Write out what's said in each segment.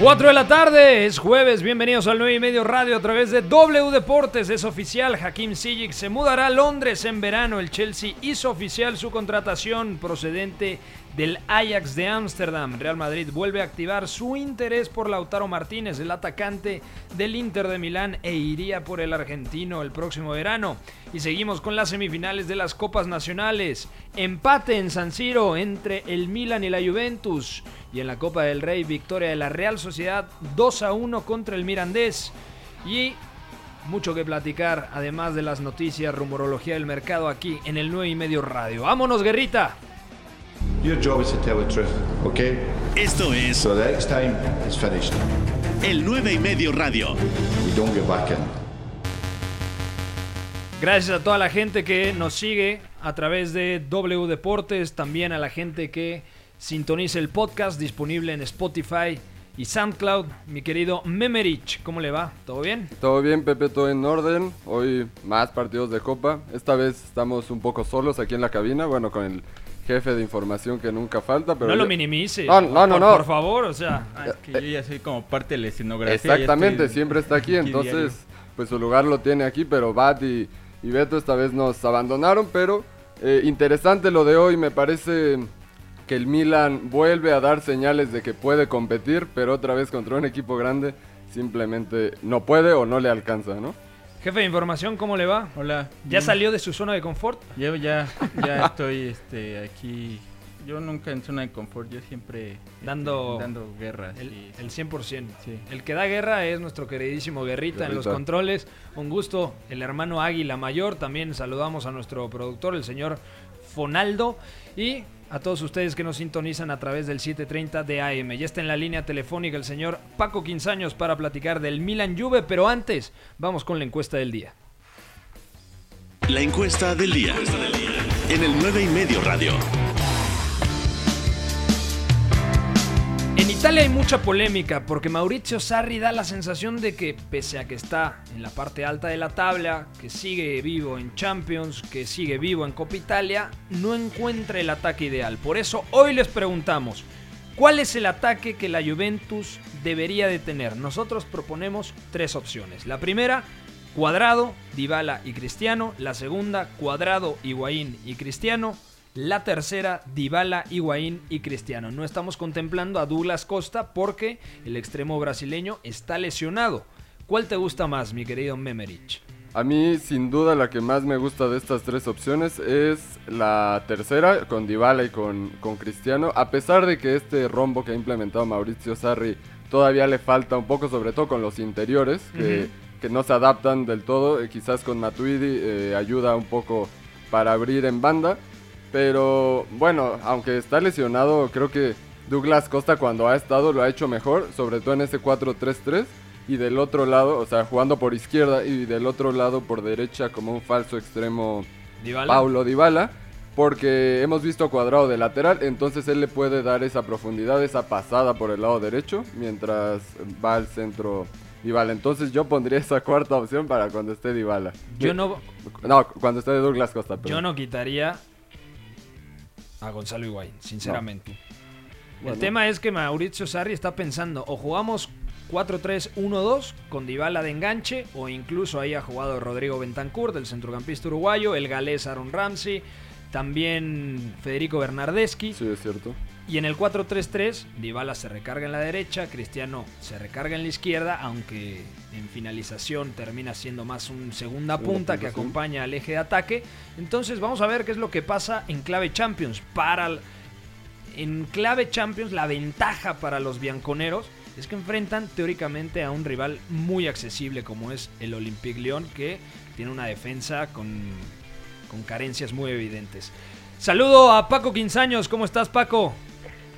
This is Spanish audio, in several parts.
4 de la tarde, es jueves, bienvenidos al 9 y medio radio a través de W Deportes, es oficial, Hakim Ziyech se mudará a Londres en verano, el Chelsea hizo oficial su contratación procedente del Ajax de Ámsterdam. Real Madrid vuelve a activar su interés por Lautaro Martínez, el atacante del Inter de Milán, e iría por el argentino el próximo verano. Y seguimos con las semifinales de las Copas Nacionales. Empate en San Siro entre el Milan y la Juventus. Y en la Copa del Rey, victoria de la Real Sociedad 2 a 1 contra el Mirandés. Y mucho que platicar, además de las noticias, rumorología del mercado aquí en el 9 y medio radio. ¡Vámonos, guerrita! Your job is to tell the truth, okay? Esto es So the next time it's finished. el 9 y medio radio. We don't get back in. Gracias a toda la gente que nos sigue a través de W Deportes, también a la gente que sintoniza el podcast disponible en Spotify y SoundCloud. Mi querido Memerich, ¿cómo le va? ¿Todo bien? Todo bien, Pepe, todo en orden. Hoy más partidos de Copa. Esta vez estamos un poco solos aquí en la cabina, bueno, con el jefe de información que nunca falta, pero... no lo minimice. No, no, no, por, no. Por favor, o sea. Ah, es que yo ya soy como parte de la escenografía. Exactamente, estoy siempre está aquí, aquí entonces diario. pues su lugar lo tiene aquí, pero Bat y, y Beto esta vez nos abandonaron, pero eh, interesante lo de hoy, me parece que el Milan vuelve a dar señales de que puede competir, pero otra vez contra un equipo grande simplemente no puede o no le alcanza, ¿no? Jefe de información, ¿cómo le va? Hola. ¿Ya bien. salió de su zona de confort? Yo ya, ya estoy este, aquí. Yo nunca en zona de confort, yo siempre este, Dando- dando guerra. El, sí. el 100%. Sí. El que da guerra es nuestro queridísimo Guerrita, en los Guerrita. controles. Un gusto, el hermano Águila Mayor. También saludamos a nuestro productor, el señor Fonaldo. Y a todos ustedes que nos sintonizan a través del 730 de AM. Ya está en la línea telefónica el señor Paco Quinzaños para platicar del Milan Juve. Pero antes, vamos con la encuesta del día. La encuesta del día. En el 9 y medio radio. En Italia hay mucha polémica porque Maurizio Sarri da la sensación de que pese a que está en la parte alta de la tabla, que sigue vivo en Champions, que sigue vivo en Copa Italia, no encuentra el ataque ideal. Por eso hoy les preguntamos, ¿cuál es el ataque que la Juventus debería de tener? Nosotros proponemos tres opciones. La primera, Cuadrado, Dybala y Cristiano. La segunda, Cuadrado, Higuaín y Cristiano. La tercera, Dybala, Higuaín y Cristiano. No estamos contemplando a Douglas Costa porque el extremo brasileño está lesionado. ¿Cuál te gusta más, mi querido Memerich? A mí, sin duda, la que más me gusta de estas tres opciones es la tercera, con Dybala y con, con Cristiano. A pesar de que este rombo que ha implementado Mauricio Sarri todavía le falta un poco, sobre todo con los interiores, que, que no se adaptan del todo. eh, quizás con Matuidi eh, ayuda un poco para abrir en banda. Pero bueno, aunque está lesionado, creo que Douglas Costa cuando ha estado lo ha hecho mejor, sobre todo en ese 4-3-3. Y del otro lado, o sea, jugando por izquierda y del otro lado por derecha como un falso extremo Dybala. Paulo Dybala. Porque hemos visto a Cuadrado de lateral, entonces él le puede dar esa profundidad, esa pasada por el lado derecho, mientras va al centro Dybala. Entonces yo pondría esa cuarta opción para cuando esté Dybala. Yo no, No, cuando esté Douglas Costa. perdón. yo no quitaría a Gonzalo Higuaín, sinceramente. Bueno. El tema es que Mauricio Sarri está pensando o jugamos 4-3-1-2 con Dybala de enganche o incluso ahí ha jugado Rodrigo Bentancur del centrocampista uruguayo, el galés Aaron Ramsey, también Federico Bernardeschi Sí, es cierto. Y en el 4-3-3 Dybala se recarga en la derecha, Cristiano se recarga en la izquierda, aunque en finalización termina siendo más un segunda punta que acompaña al eje de ataque. Entonces vamos a ver qué es lo que pasa en clave Champions. Para en clave Champions la ventaja para los bianconeros es que enfrentan teóricamente a un rival muy accesible como es el Olympique Lyon que tiene una defensa con, con carencias muy evidentes. Saludo a Paco Quinzaños, ¿cómo estás Paco?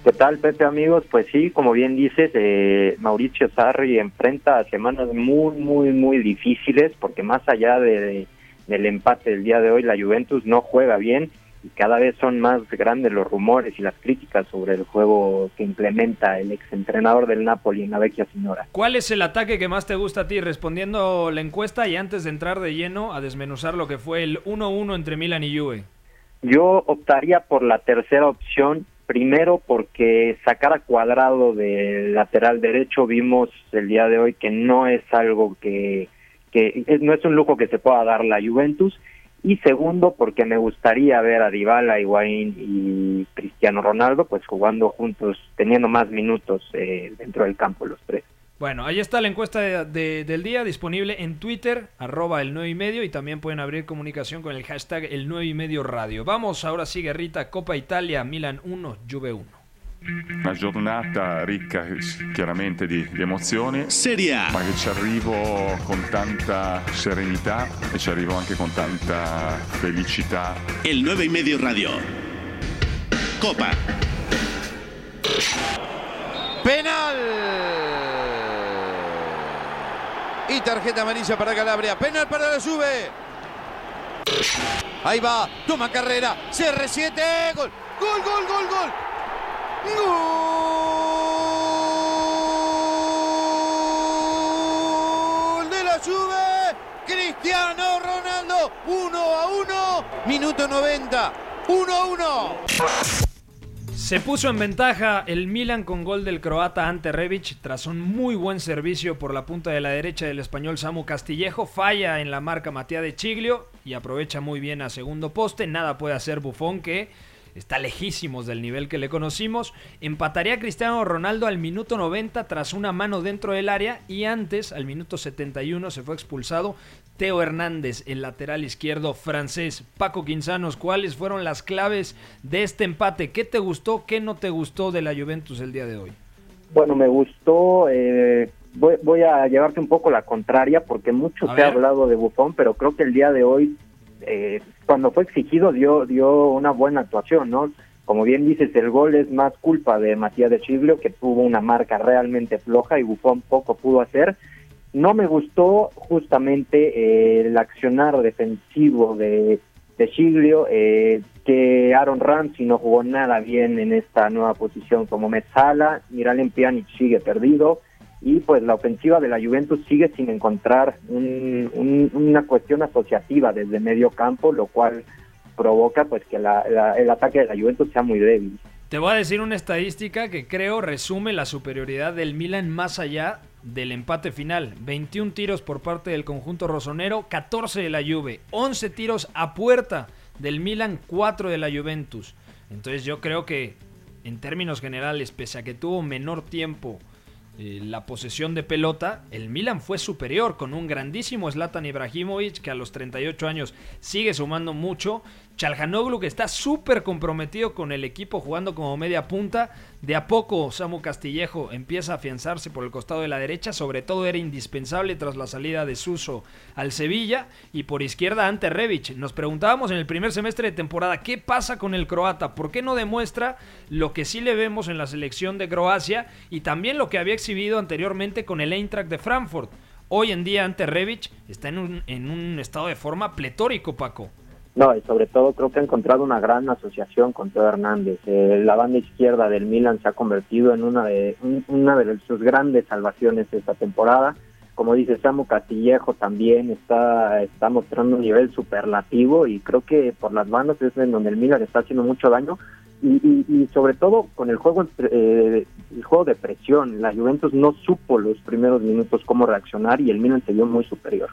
¿Qué tal, Pepe, amigos? Pues sí, como bien dices, eh, Mauricio Sarri enfrenta semanas muy, muy, muy difíciles, porque más allá de, del empate del día de hoy, la Juventus no juega bien y cada vez son más grandes los rumores y las críticas sobre el juego que implementa el exentrenador del Napoli en la vecchia Signora. ¿Cuál es el ataque que más te gusta a ti? Respondiendo la encuesta y antes de entrar de lleno a desmenuzar lo que fue el 1-1 entre Milan y Juve. Yo optaría por la tercera opción, primero porque sacar a cuadrado del lateral derecho vimos el día de hoy que no es algo que, que no es un lujo que se pueda dar la Juventus y segundo porque me gustaría ver a Dybala, Higuaín y Cristiano Ronaldo pues jugando juntos, teniendo más minutos eh, dentro del campo los tres. Bueno, ahí está la encuesta de, de, del día disponible en Twitter, arroba el 9 y medio, y también pueden abrir comunicación con el hashtag el 9 y medio radio. Vamos, ahora sí, Guerrita, Copa Italia, Milan 1, Juve 1. Una giornata ricca chiaramente di, di emozioni, Serie A. ma che ci arrivo con tanta serenità e ci arrivo anche con tanta felicità. El 9 y medio radio. Copa. Penal. Y tarjeta amarilla para Calabria. Penal para la Juve. Ahí va. Toma carrera. CR7. Gol. Gol, gol, gol, gol. Gol de la Juve. Cristiano Ronaldo. 1 a 1. Minuto 90. 1 a 1. Se puso en ventaja el Milan con gol del croata Ante Rebic tras un muy buen servicio por la punta de la derecha del español Samu Castillejo. Falla en la marca Matías de Chiglio y aprovecha muy bien a segundo poste. Nada puede hacer Bufón que está lejísimos del nivel que le conocimos. Empataría Cristiano Ronaldo al minuto 90 tras una mano dentro del área y antes, al minuto 71, se fue expulsado Teo Hernández, el lateral izquierdo francés. Paco Quinzanos, ¿cuáles fueron las claves de este empate? ¿Qué te gustó, qué no te gustó de la Juventus el día de hoy? Bueno, me gustó, eh, voy, voy, a llevarte un poco la contraria porque mucho A se ha hablado de Buffon, pero creo que el día de hoy, eh, cuando fue exigido, dio, dio una buena actuación, ¿no? Como bien dices, el gol es más culpa de Matías de Chiglio, que tuvo una marca realmente floja y Buffon poco pudo hacer. No me gustó justamente eh, el accionar defensivo de, de eh, que Aaron Ramsey no jugó nada bien en esta nueva posición como Metzala, Miralem Pjanic sigue perdido y pues la ofensiva de la Juventus sigue sin encontrar un- un- una cuestión asociativa desde medio campo, lo cual provoca pues que la- el ataque de la Juventus sea muy débil. Te voy a decir una estadística que creo resume la superioridad del Milan más allá del empate final. 21 tiros por parte del conjunto rosonero, 14 de la Juve, 11 tiros a puerta del Milan, 4 de la Juventus. Entonces yo creo que en términos generales, pese a que tuvo menor tiempo eh, la posesión de pelota, el Milan fue superior con un grandísimo Zlatan Ibrahimovic que a los 38 años sigue sumando mucho. Chalhanoglu que está súper comprometido con el equipo jugando como media punta. De a poco Samu Castillejo empieza a afianzarse por el costado de la derecha. Sobre todo era indispensable tras la salida de Suso al Sevilla. Y por izquierda ante Rebic. Nos preguntábamos en el primer semestre de temporada qué pasa con el croata. ¿Por qué no demuestra lo que sí le vemos en la selección de Croacia? Y también lo que había exhibido anteriormente con el Eintracht de Frankfurt. Hoy en día ante Rebic está en un, en un estado de forma pletórico, Paco. No, y sobre todo creo que ha encontrado una gran asociación con Teo Hernández. Eh, la banda izquierda del Milan se ha convertido en una de un- una de sus grandes salvaciones esta temporada. Como dice Samu Castillejo también está está mostrando un nivel superlativo y creo que por las bandas es en donde el Milan está haciendo mucho daño y, y- y sobre todo con el juego eh, el juego de presión. La Juventus no supo los primeros minutos cómo reaccionar y el Milan se vio muy superior.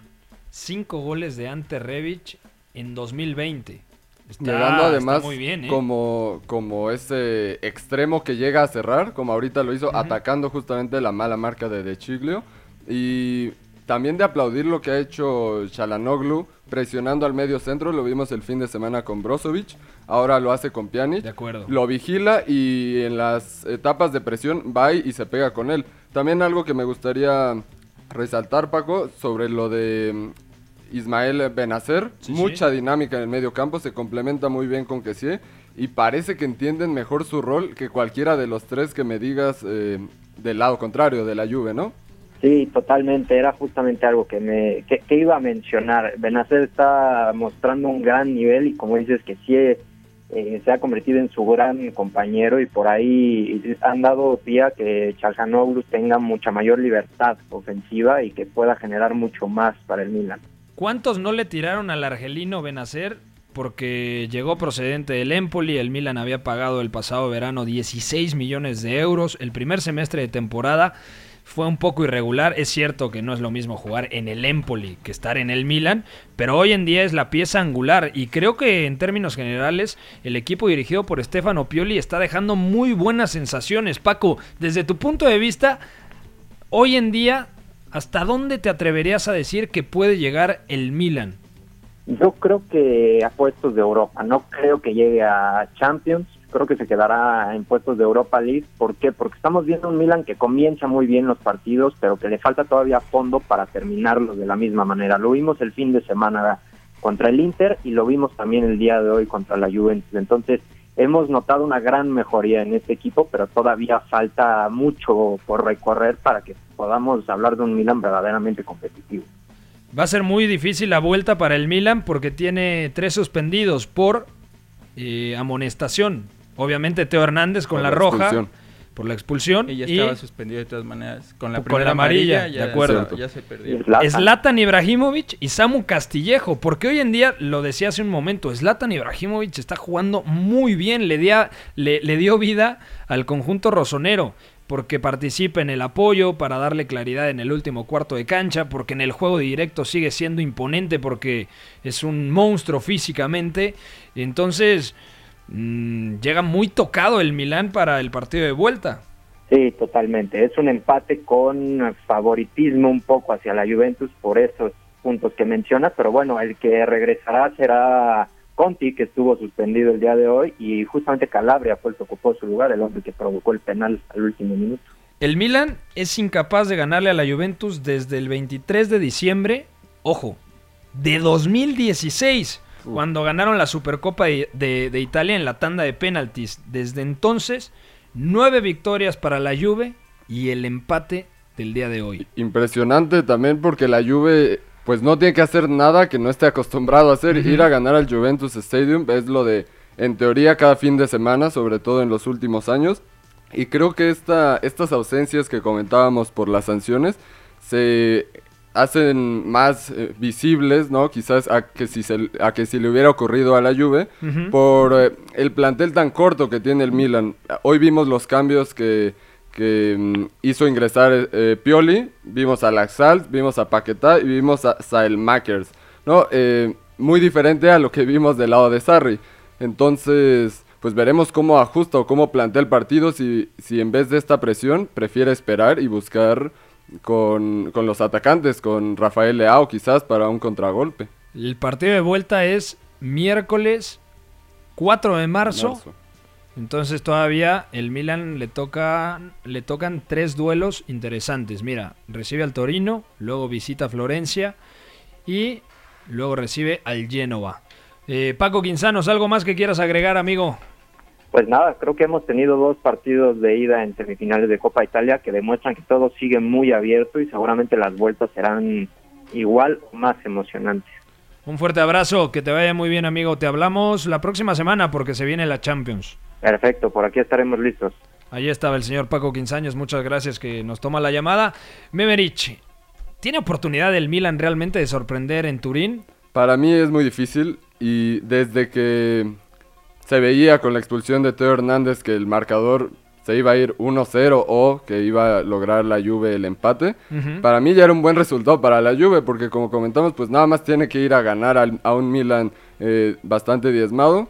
Cinco goles de Ante Rebic en 2020. Está, Llegando además está muy bien, ¿eh? como, como ese extremo que llega a cerrar, como ahorita lo hizo, atacando justamente la mala marca de De Chiglio. Y también de aplaudir lo que ha hecho Chalanoglu, presionando al medio centro, lo vimos el fin de semana con Brozovic, ahora lo hace con Pjanic. De acuerdo. Lo vigila y en las etapas de presión va y se pega con él. También algo que me gustaría resaltar, Paco, sobre lo de Ismael Benacer. Sí, Mucha dinámica en el medio campo, se complementa muy bien con Kessie. y parece que entienden mejor su rol que cualquiera de los tres que me digas eh, del lado contrario, de la Juve, ¿no? Sí, totalmente. Era justamente algo que me que, que iba a mencionar. Benacer está mostrando un gran nivel y como dices que sí eh, se ha convertido en su gran compañero y por ahí han dado pie a que Chalhanoglu tenga mucha mayor libertad ofensiva y que pueda generar mucho más para el Milan. ¿Cuántos no le tiraron al argelino Benacer? Porque llegó procedente del Empoli, el Milan había pagado el pasado verano 16 millones de euros, el primer semestre de temporada fue un poco irregular. Es cierto que no es lo mismo jugar en el Empoli que estar en el Milan, pero hoy en día es la pieza angular y creo que en términos generales el equipo dirigido por Stefano Pioli está dejando muy buenas sensaciones. Paco, desde tu punto de vista, hoy en día, ¿hasta dónde te atreverías a decir que puede llegar el Milan? Yo creo que a puestos de Europa, no creo que llegue a Champions, creo que se quedará en puestos de Europa League. ¿Por qué? Porque estamos viendo un Milan que comienza muy bien los partidos, pero que le falta todavía fondo para terminarlos de la misma manera. Lo vimos el fin de semana contra el Inter y lo vimos también el día de hoy contra la Juventus. Entonces, hemos notado una gran mejoría en este equipo, pero todavía falta mucho por recorrer para que podamos hablar de un Milan verdaderamente competitivo. Va a ser muy difícil la vuelta para el Milan porque tiene tres suspendidos por eh, amonestación. Obviamente Teo Hernández con la, la roja. Por la expulsión Y ya y estaba suspendido de todas maneras. Con la, Con primera la amarilla, ya, de acuerdo. Ya se perdió. Zlatan. Zlatan Ibrahimovic y Samu Castillejo, porque hoy en día, lo decía hace un momento, Zlatan Ibrahimovic está jugando muy bien, le, dia- le, le dio vida al conjunto rosonero, porque participa en el apoyo para darle claridad en el último cuarto de cancha, porque en el juego directo sigue siendo imponente, porque es un monstruo físicamente, entonces mm, llega muy tocado el Milán para el partido de vuelta. Sí, totalmente. Es un empate con favoritismo un poco hacia la Juventus por esos puntos que mencionas, pero bueno, el que regresará será Conti, que estuvo suspendido el día de hoy, y justamente Calabria fue el que ocupó su lugar, el hombre que provocó el penal al último minuto. El Milan es incapaz de ganarle a la Juventus desde el 23 de diciembre, ojo, de 2016, cuando ganaron la Supercopa de, de- de Italia en la tanda de penaltis. Desde entonces, nueve victorias para la Juve y el empate del día de hoy. Impresionante también porque la Juve pues no tiene que hacer nada que no esté acostumbrado a hacer. Ir a ganar al Juventus Stadium es lo de, en teoría, cada fin de semana, sobre todo en los últimos años. Y creo que esta, estas ausencias que comentábamos por las sanciones se hacen más eh, visibles, ¿no? Quizás a que, si se- a que si le hubiera ocurrido a la Juve por eh, el plantel tan corto que tiene el Milan. Hoy vimos los cambios que, que mm, hizo ingresar eh, Pioli, vimos a Laxalt, vimos a Paquetá y vimos a Saelmakers, ¿no? Muy diferente a lo que vimos del lado de Sarri. Entonces, pues veremos cómo ajusta o cómo plantea el partido si, si en vez de esta presión prefiere esperar y buscar con, con los atacantes, con Rafael Leao quizás para un contragolpe. El partido de vuelta es miércoles 4 de marzo. Marzo. Entonces todavía el Milan le toca le tocan tres duelos interesantes. Mira, recibe al Torino, luego visita a Florencia y luego recibe al Génova. Eh, Paco Quinzanos, ¿algo más que quieras agregar, amigo? Pues nada, creo que hemos tenido dos partidos de ida en semifinales de Copa Italia que demuestran que todo sigue muy abierto y seguramente las vueltas serán igual o más emocionantes. Un fuerte abrazo, que te vaya muy bien, amigo. Te hablamos la próxima semana porque se viene la Champions. Perfecto, por aquí estaremos listos. Allí estaba el señor Paco Quinzaños, muchas gracias que nos toma la llamada. Memerich, ¿tiene oportunidad el Milan realmente de sorprender en Turín? Para mí es muy difícil y desde que se veía con la expulsión de Teo Hernández que el marcador se iba a ir 1-0 o que iba a lograr la Juve el empate, para mí ya era un buen resultado para la Juve porque como comentamos pues nada más tiene que ir a ganar al- a un Milan eh, bastante diezmado.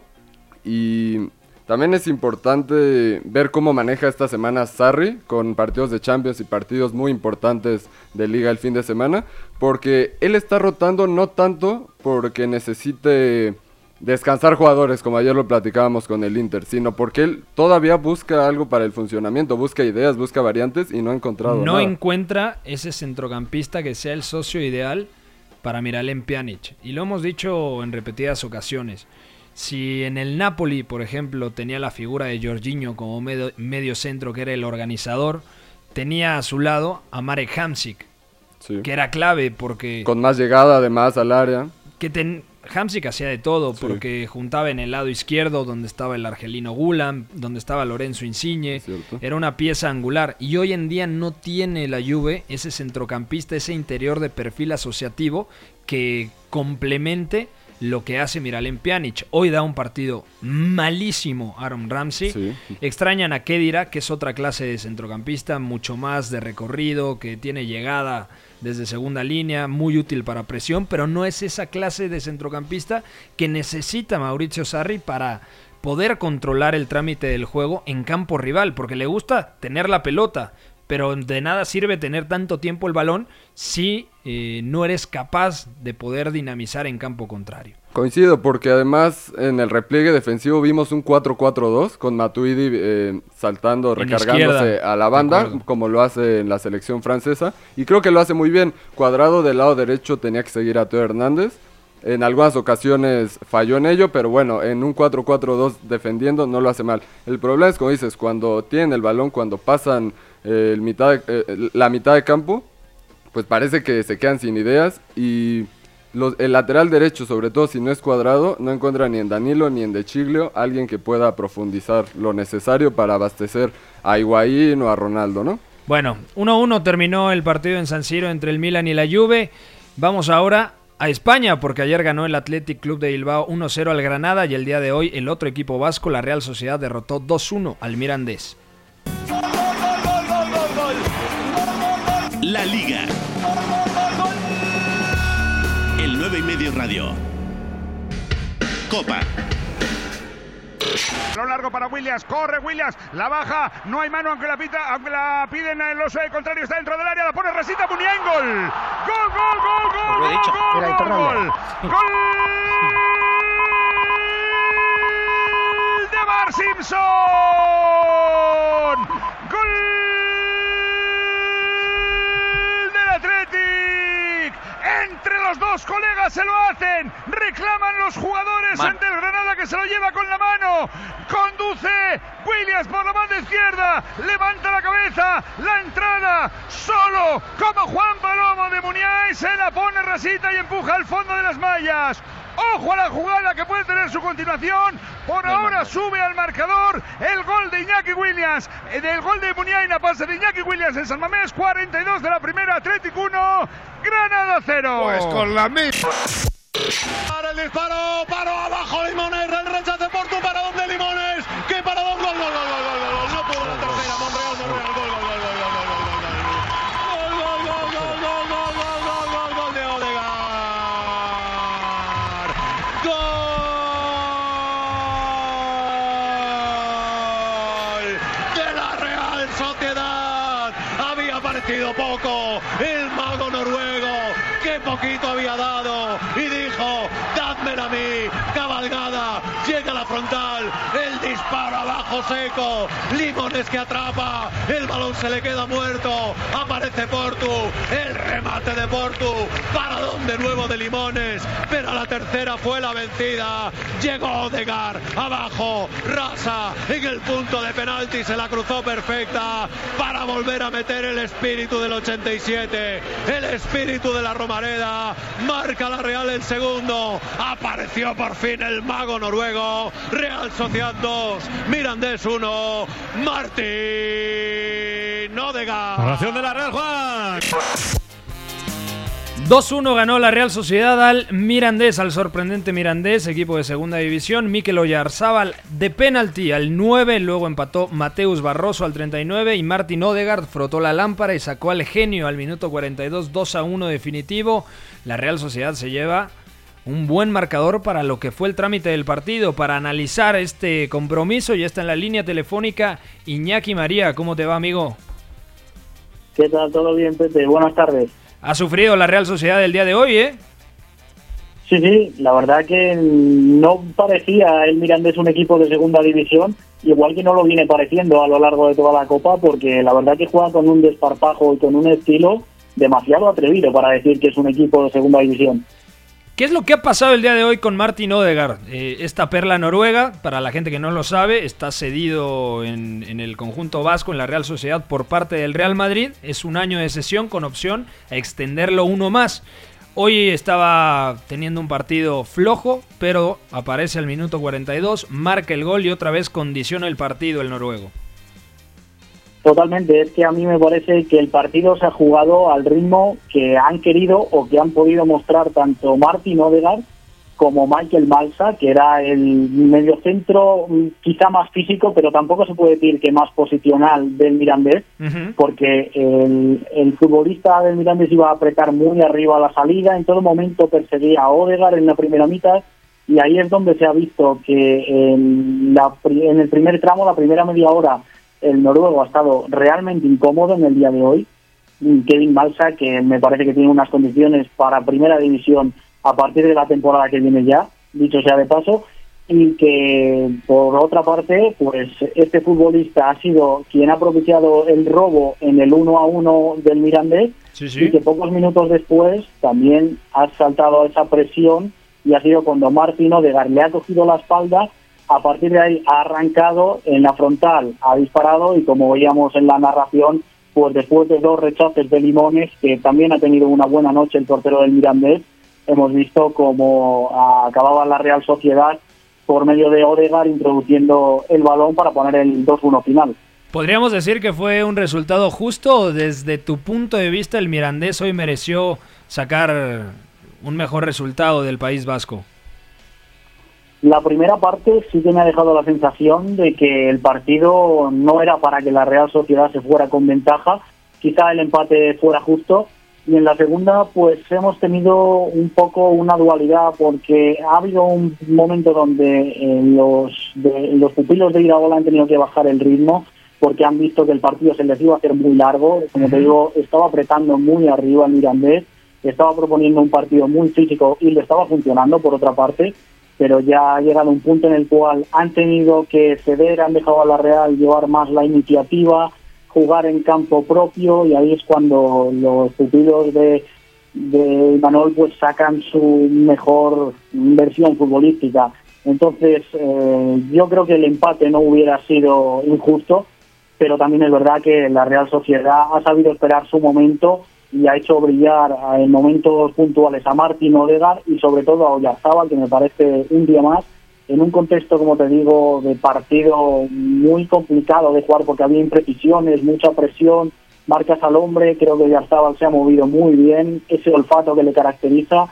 Y también es importante ver cómo maneja esta semana Sarri con partidos de Champions y partidos muy importantes de liga el fin de semana, porque él está rotando no tanto porque necesite descansar jugadores, como ayer lo platicábamos con el Inter, sino porque él todavía busca algo para el funcionamiento, busca ideas, busca variantes y no ha encontrado No nada. encuentra ese centrocampista que sea el socio ideal para Miralem Pjanic. Y lo hemos dicho en repetidas ocasiones. Si en el Napoli, por ejemplo, tenía la figura de Jorginho como medio, medio centro, que era el organizador, tenía a su lado a Marek Hamsik, Sí. que era clave porque Con más llegada además al área. que ten- Hamsik hacía de todo, Sí. porque juntaba en el lado izquierdo donde estaba el argelino Gulam, donde estaba Lorenzo Insigne, Cierto. era una pieza angular y hoy en día no tiene la Juve ese centrocampista, ese interior de perfil asociativo que complemente lo que hace Miralem Pjanic. Hoy da un partido malísimo Aaron Ramsey. Sí. Extrañan a Kedira, que es otra clase de centrocampista, mucho más de recorrido, que tiene llegada desde segunda línea, muy útil para presión, pero no es esa clase de centrocampista que necesita Mauricio Sarri para poder controlar el trámite del juego en campo rival, porque le gusta tener la pelota, pero de nada sirve tener tanto tiempo el balón si eh, no eres capaz de poder dinamizar en campo contrario. Coincido, porque además en el repliegue defensivo vimos un 4-4-2 con Matuidi eh, saltando, recargándose a la banda, como lo hace en la selección francesa. Y creo que lo hace muy bien. Cuadrado del lado derecho tenía que seguir a Teo Hernández. En algunas ocasiones falló en ello, pero bueno, en un 4-4-2 defendiendo no lo hace mal. El problema es, como dices, cuando tienen el balón, cuando pasan eh, el mitad de- eh, la mitad de campo, pues parece que se quedan sin ideas y los- el lateral derecho, sobre todo si no es cuadrado, no encuentra ni en Danilo ni en De Chiglio alguien que pueda profundizar lo necesario para abastecer a Higuaín o a Ronaldo, ¿no? Bueno, 1-1 terminó el partido en San Siro entre el Milan y la Juve. Vamos ahora a España porque ayer ganó el Athletic Club de Bilbao 1-0 al Granada y el día de hoy el otro equipo vasco, la Real Sociedad, derrotó 2-1 al Mirandés. La Liga. 9 y medio radio. Copa. Lo largo para Williams, corre Williams, la baja, no hay mano aunque la pita, aunque la piden en los eh, contrario está dentro del área, la pone Resita Muniain, gol. Gol, gol, gol, gol, Lo he dicho. gol, gol, gol, Ramos. gol. de Bar Simpson. Gol del Athletic. Entre los dos colegas se lo hacen. Reclaman los jugadores Man. ante el Granada que se lo lleva con la mano. Conduce Williams por la banda izquierda. Levanta la cabeza. La entrada. Solo como Juan Palomo de Muniain. Se la pone rasita y empuja al fondo de las mallas. Ojo a la jugada que puede tener su continuación. Por ahora sube al marcador el gol de Iñaki Williams. eh, Del gol de Muniain a pase de Iñaki Williams en San Mamés. 42 de la primera. Atlético 1. Granada 0. Pues con la misma. Para el disparo, paro abajo Limones, el Luquito había dado. Abajo seco, Limones que atrapa, el balón se le queda muerto, aparece Portu, el remate de Portu, para donde nuevo de Limones, pero la tercera fue la vencida, llegó Odegar, abajo, Rasa, en el punto de penalti se la cruzó perfecta, para volver a meter el espíritu del 87, el espíritu de la Romareda, marca la Real el segundo, apareció por fin el mago noruego, Real Sociedad 2, Mirandés 1, Martín Odegaard. Oración de la Real Juan. 2-1 ganó la Real Sociedad al Mirandés, al sorprendente Mirandés, equipo de segunda división. Mikel Oyarzábal de penalti al 9, luego empató Mateus Barroso al 39 y Martin Odegaard frotó la lámpara y sacó al genio al minuto 42, 2-1 definitivo. La Real Sociedad se lleva un buen marcador para lo que fue el trámite del partido, para analizar este compromiso. Ya está en la línea telefónica Iñaki María. ¿Cómo te va, amigo? ¿Qué tal? ¿Todo bien, Pepe? Buenas tardes. Ha sufrido la Real Sociedad el día de hoy, ¿eh? Sí, sí, la verdad que no parecía el Mirandés un equipo de segunda división, igual que no lo viene pareciendo a lo largo de toda la Copa, porque la verdad que juega con un desparpajo y con un estilo demasiado atrevido para decir que es un equipo de segunda división. ¿Qué es lo que ha pasado el día de hoy con Martin Odegaard? Eh, esta perla noruega, para la gente que no lo sabe, está cedido en, en, el conjunto vasco, en la Real Sociedad, por parte del Real Madrid. Es un año de sesión con opción a extenderlo uno más. Hoy estaba teniendo un partido flojo, pero aparece al minuto 42, marca el gol y otra vez condiciona el partido el noruego. Totalmente, es que a mí me parece que el partido se ha jugado al ritmo que han querido o que han podido mostrar tanto Martin Odegaard como Michael Malsa, que era el mediocentro quizá más físico, pero tampoco se puede decir que más posicional del Mirandés, porque el, el, futbolista del Mirandés iba a apretar muy arriba a la salida, en todo momento perseguía a Odegaard en la primera mitad, y ahí es donde se ha visto que en, la, en el primer tramo, la primera media hora, el noruego ha estado realmente incómodo en el día de hoy. Kevin Malsa, que me parece que tiene unas condiciones para primera división a partir de la temporada que viene ya, dicho sea de paso, y que por otra parte, pues este futbolista ha sido quien ha propiciado el robo en el 1 a 1 del Mirandés y que pocos minutos después también ha saltado esa presión y ha sido cuando Martín Odegaard le ha cogido la espalda a partir de ahí ha arrancado en la frontal, ha disparado y como veíamos en la narración, pues después de dos rechaces de limones, que también ha tenido una buena noche el portero del Mirandés, hemos visto cómo acababa la Real Sociedad por medio de Odegar introduciendo el balón para poner el 2-1 final. ¿Podríamos decir que fue un resultado justo o desde tu punto de vista el Mirandés hoy mereció sacar un mejor resultado del País Vasco? La primera parte sí que me ha dejado la sensación de que el partido no era para que la Real Sociedad se fuera con ventaja, quizá el empate fuera justo, y en la segunda pues hemos tenido un poco una dualidad porque ha habido un momento donde eh, los, los pupilos de Iraola han tenido que bajar el ritmo porque han visto que el partido se les iba a hacer muy largo, como te digo, estaba apretando muy arriba el Mirandés, estaba proponiendo un partido muy físico y le estaba funcionando por otra parte, pero ya ha llegado un punto en el cual han tenido que ceder, han dejado a la Real llevar más la iniciativa, jugar en campo propio y ahí es cuando los pupilos de, de Imanol pues sacan su mejor versión futbolística. Entonces eh, yo creo que el empate no hubiera sido injusto, pero también es verdad que la Real Sociedad ha sabido esperar su momento y ha hecho brillar en momentos puntuales a Martín Odegar y sobre todo a Oyarzábal, que me parece un día más, en un contexto, como te digo, de partido muy complicado de jugar porque había imprecisiones, mucha presión, marcas al hombre, creo que Oyarzábal se ha movido muy bien, ese olfato que le caracteriza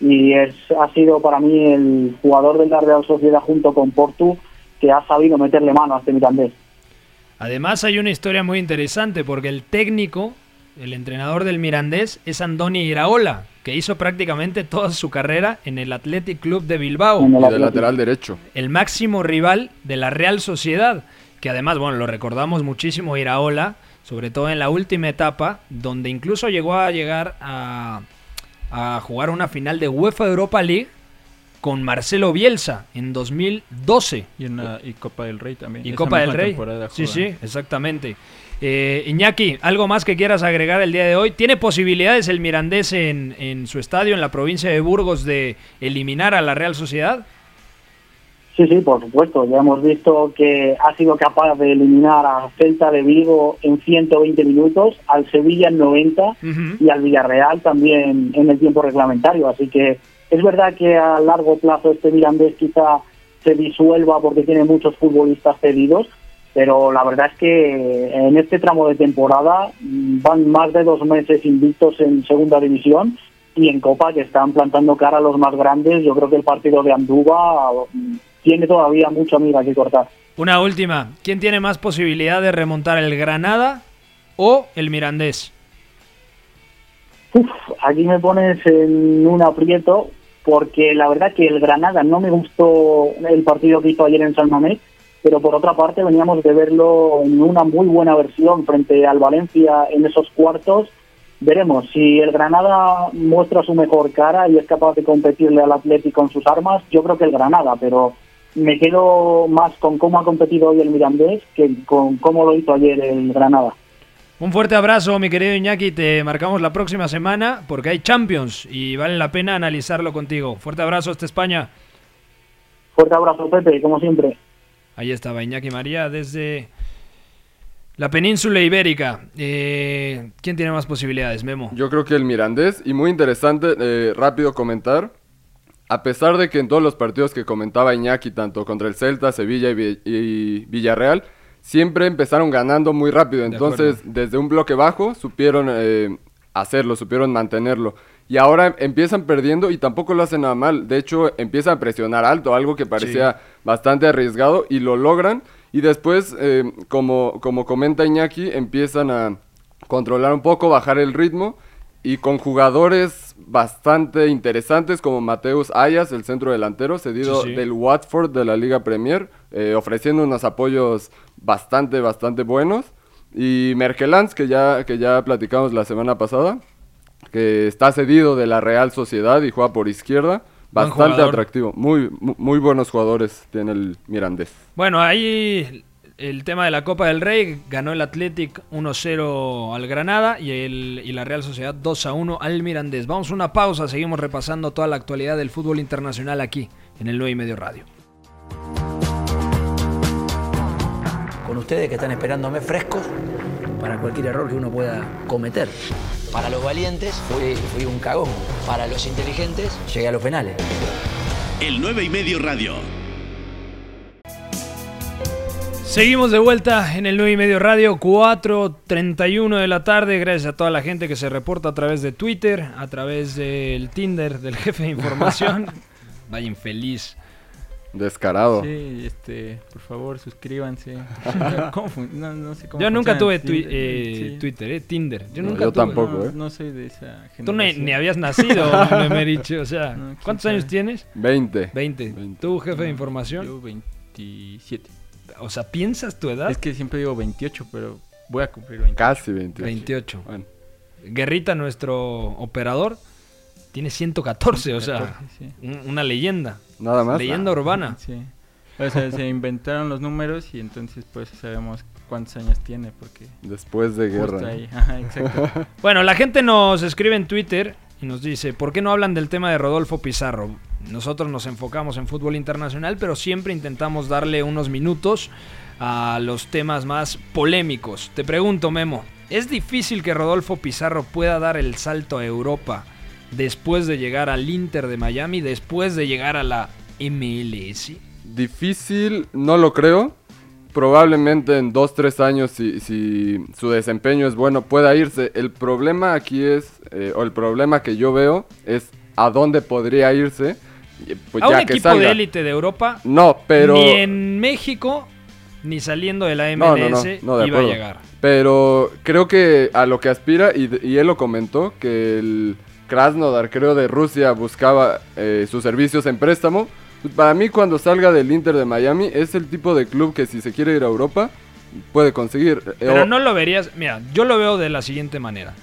y es, ha sido para mí el jugador de la Real Sociedad junto con Portu que ha sabido meterle mano a este Mirandés. Además hay una historia muy interesante porque el técnico el entrenador del Mirandés es Andoni Iraola, que hizo prácticamente toda su carrera en el Athletic Club de Bilbao. Y de lateral derecho. El máximo rival de la Real Sociedad, que además, bueno, lo recordamos muchísimo Iraola, sobre todo en la última etapa, donde incluso llegó a llegar a, a jugar una final de UEFA Europa League con Marcelo Bielsa en 2012. Y en la, y Copa del Rey también. Y Copa del Rey. Sí, sí, exactamente. Eh, Iñaki, ¿algo más que quieras agregar el día de hoy? ¿Tiene posibilidades el Mirandés en, en su estadio, en la provincia de Burgos, de eliminar a la Real Sociedad? Sí, sí, por supuesto. Ya hemos visto que ha sido capaz de eliminar a Celta de Vigo en 120 minutos, al Sevilla en 90 y al Villarreal también en el tiempo reglamentario. Así que es verdad que a largo plazo este Mirandés quizá se disuelva porque tiene muchos futbolistas cedidos, pero la verdad es que en este tramo de temporada van más de dos meses invictos en segunda división y en Copa que están plantando cara a los más grandes. Yo creo que el partido de Andúba tiene todavía mucha mira que cortar. Una última, ¿quién tiene más posibilidad de remontar el Granada o el Mirandés? Uf, aquí me pones en un aprieto porque la verdad que el Granada no me gustó el partido que hizo ayer en San Mamés pero por otra parte veníamos de verlo en una muy buena versión frente al Valencia en esos cuartos. Veremos si el Granada muestra su mejor cara y es capaz de competirle al Atlético con sus armas. Yo creo que el Granada, pero me quedo más con cómo ha competido hoy el Mirandés que con cómo lo hizo ayer el Granada. Un fuerte abrazo, mi querido Iñaki. Te marcamos la próxima semana porque hay Champions y vale la pena analizarlo contigo. Fuerte abrazo hasta España. Fuerte abrazo, Pepe, como siempre. Ahí estaba Iñaki María desde la península ibérica. Eh, ¿Quién tiene más posibilidades, Memo? Yo creo que el Mirandés. Y muy interesante, eh, rápido comentar. A pesar de que en todos los partidos que comentaba Iñaki, tanto contra el Celta, Sevilla y, Vi- y Villarreal, siempre empezaron ganando muy rápido. Entonces, desde un bloque bajo, supieron eh, hacerlo, supieron mantenerlo. Y ahora empiezan perdiendo y tampoco lo hacen nada mal. De hecho, empiezan a presionar alto, algo que parecía bastante arriesgado y lo logran. Y después, eh, como, como comenta Iñaki, empiezan a controlar un poco, bajar el ritmo y con jugadores bastante interesantes como Mateus Ayas, el centro delantero, cedido Sí, sí. del Watford de la Liga Premier, eh, ofreciendo unos apoyos bastante, bastante buenos. Y Merkelans, que ya, que ya platicamos la semana pasada, que está cedido de la Real Sociedad y juega por izquierda. Bastante atractivo. Muy, mu- muy buenos jugadores tiene el Mirandés. Bueno, ahí el tema de la Copa del Rey. Ganó el Athletic 1-0 al Granada y, el, y la Real Sociedad 2-1 al Mirandés. Vamos a una pausa, seguimos repasando toda la actualidad del fútbol internacional aquí en el 9 y medio radio. con ustedes que están esperándome frescos para cualquier error que uno pueda cometer. Para los valientes fui, fui un cagón. Para los inteligentes llegué a los penales. El 9 y medio radio. Seguimos de vuelta en el 9 y medio radio, 4.31 de la tarde. Gracias a toda la gente que se reporta a través de Twitter, a través del Tinder del jefe de información. Vaya infeliz. Descarado. Sí, este, por favor, suscríbanse. ¿Cómo fun- no, no sé cómo Yo nunca tuve Tinder, eh, sí. Twitter, eh, Tinder. Yo No, nunca yo tuve. tampoco, no, ¿eh? no soy de esa Tú ni, generación. ni habías nacido, Memeriche, o sea. ¿Cuántos sabe. años tienes? 20. 20. ¿Tú, jefe de información? Yo 27. O sea, ¿piensas tu edad? Es que siempre digo 28, pero voy a cumplir 28. Casi 28. 28. Bueno, Guerrita, nuestro operador, tiene 114, o sea, 114, sí. un- una leyenda. nada más. Leyenda urbana. Sí. O sea, se inventaron los números y entonces pues sabemos cuántos años tiene porque Después de guerra. ahí. Ajá, exacto. Bueno, la gente nos escribe en Twitter y nos dice, ¿por qué no hablan del tema de Rodolfo Pizarro? Nosotros nos enfocamos en fútbol internacional, pero siempre intentamos darle unos minutos a los temas más polémicos. Te pregunto, Memo, ¿es difícil que Rodolfo Pizarro pueda dar el salto a Europa después de llegar al Inter de Miami, después de llegar a la MLS? Difícil, no lo creo. Probablemente en 2-3 años, si, si su desempeño es bueno, pueda irse. El problema aquí es, eh, o el problema que yo veo, es a dónde podría irse. Pues a ya un que equipo salga. de élite de Europa, No, pero. ni en México, ni saliendo de la MLS No, no, no, iba a llegar. Pero creo que a lo que aspira, y, y él lo comentó, que el Krasnodar, creo, de Rusia buscaba eh, sus servicios en préstamo. Para mí, cuando salga del Inter de Miami, es el tipo de club que si se quiere ir a Europa, puede conseguir. Eh, Pero no lo verías, mira, yo lo veo de la siguiente manera.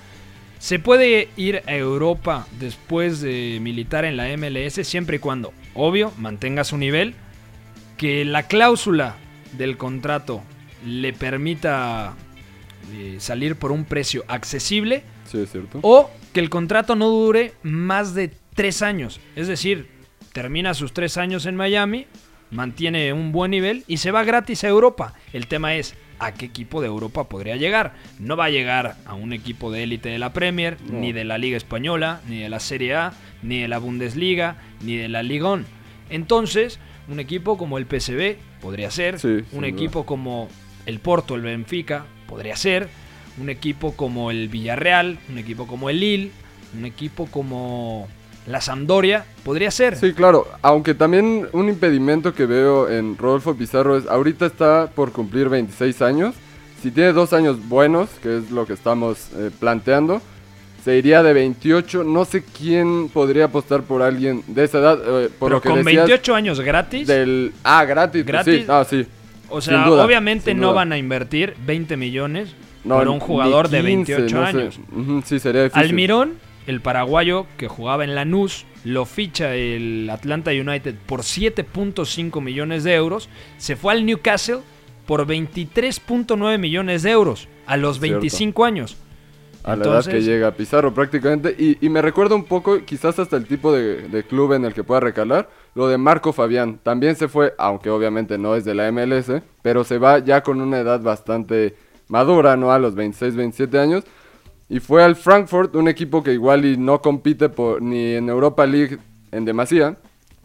Se puede ir a Europa después de militar en la MLS siempre y cuando, obvio, mantenga su nivel, que la cláusula del contrato le permita eh, salir por un precio accesible Sí, es cierto. o que el contrato no dure más de tres años. Es decir, termina sus tres años en Miami, mantiene un buen nivel y se va gratis a Europa. El tema es a qué equipo de Europa podría llegar. No va a llegar a un equipo de élite de la Premier, No. ni de la Liga Española, ni de la Serie A, ni de la Bundesliga, ni de la Ligón. Entonces, un equipo como el PSV podría ser, Sí, un equipo como el Porto, el Benfica, podría ser, un equipo como el Villarreal, un equipo como el Lille, un equipo como la Sampdoria, podría ser. Sí, claro, aunque también un impedimento que veo en Rodolfo Pizarro es, ahorita está por cumplir 26 años, si tiene dos años buenos, que es lo que estamos eh, planteando, se iría de 28, no sé quién podría apostar por alguien de esa edad, eh, por Pero lo que con decías 28 años gratis. del... Ah, gratis, pues ¿Gratis? sí, ah, sí. o sea, obviamente no van a invertir 20 millones No, por un jugador de 15, 28 no sé. años. Sí, sería difícil. Almirón, el paraguayo que jugaba en Lanús, lo ficha el Atlanta United por 7.5 millones de euros. Se fue al Newcastle por 23.9 millones de euros a los Cierto. 25 años. A la edad que llega Pizarro prácticamente. Y, y me recuerda un poco, quizás hasta el tipo de, de club en el que pueda recalar, lo de Marco Fabián. También se fue, aunque obviamente no es de la MLS, pero se va ya con una edad bastante madura, ¿no? A los 26, 27 años. Y fue al Frankfurt, un equipo que igual y no compite por, ni en Europa League en demasía.